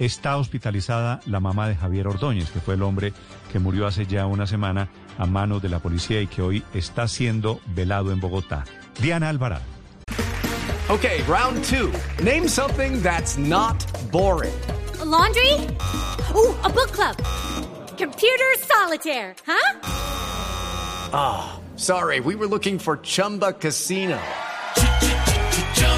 Está hospitalizada la mamá de Javier Ordóñez, que fue el hombre que murió hace ya una semana a manos de la policía y que hoy está siendo velado en Bogotá. Diana Alvarado. Okay, round two. Name something that's not boring. A laundry? Ooh, a book club. Computer solitaire, huh? Ah, oh, sorry, we were looking for Chumba Casino.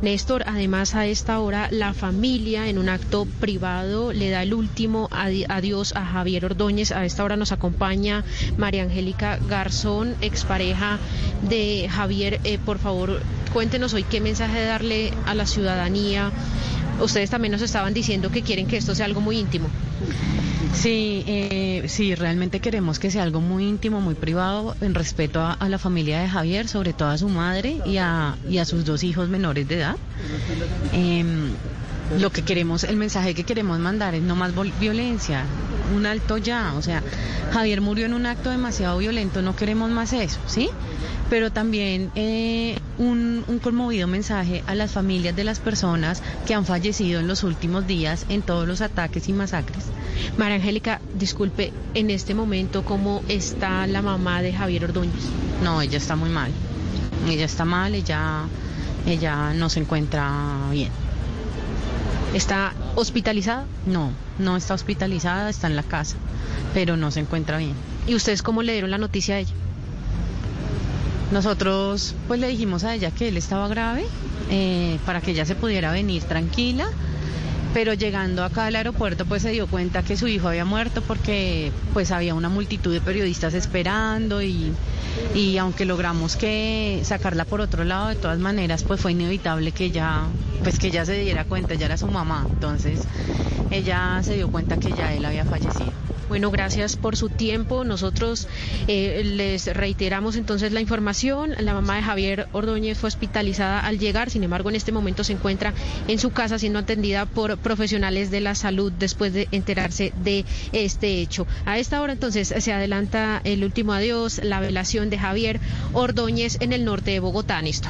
Néstor, además a esta hora la familia en un acto privado le da el último adiós a Javier Ordóñez. A esta hora nos acompaña María Angélica Garzón, expareja de Javier. Eh, por favor, cuéntenos hoy qué mensaje darle a la ciudadanía. Ustedes también nos estaban diciendo que quieren que esto sea algo muy íntimo. Sí, eh, sí, realmente queremos que sea algo muy íntimo, muy privado, en respeto a, la familia de Javier, sobre todo a su madre y a, sus dos hijos menores de edad. Em, lo que queremos, el mensaje que queremos mandar es no más violencia, un alto ya, o sea, Javier murió en un acto demasiado violento, no queremos más eso, ¿sí? Pero también eh, un, un, conmovido mensaje a las familias de las personas que han fallecido en los últimos días en todos los ataques y masacres. María Angélica, disculpe, en este momento, ¿cómo está la mamá de Javier Ordóñez? No, ella está muy mal. Ella está mal, ella, ella no se encuentra bien. ¿Está hospitalizada? No, no está hospitalizada, está en la casa, pero no se encuentra bien. ¿Y ustedes cómo le dieron la noticia a ella? Nosotros pues le dijimos a ella que él estaba grave eh, para que ella se pudiera venir tranquila pero llegando acá al aeropuerto pues se dio cuenta que su hijo había muerto porque pues había una multitud de periodistas esperando y, y aunque logramos que sacarla por otro lado de todas maneras pues fue inevitable que ella pues que ella se diera cuenta, ya era su mamá, entonces ella se dio cuenta que ya él había fallecido. Bueno, gracias por su tiempo. Nosotros eh, les reiteramos entonces la información. La mamá de Javier Ordóñez fue hospitalizada al llegar, sin embargo, en este momento se encuentra en su casa siendo atendida por profesionales de la salud después de enterarse de este hecho. A esta hora entonces se adelanta el último adiós, la velación de Javier Ordóñez en el norte de Bogotá, Néstor.